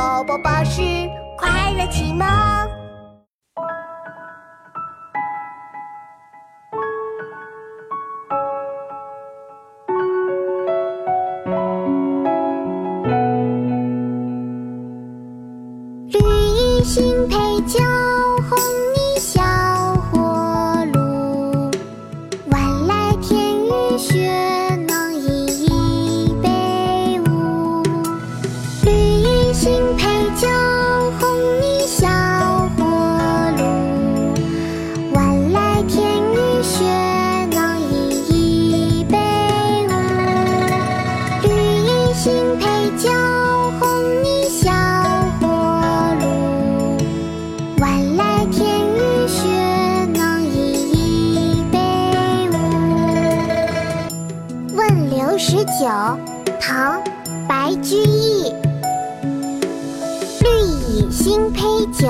宝宝巴士快乐启蒙。绿衣新配酒，新醅酒，红泥小火炉。晚来天欲雪，能饮一杯无？问刘十九，唐·白居易。绿蚁新醅酒，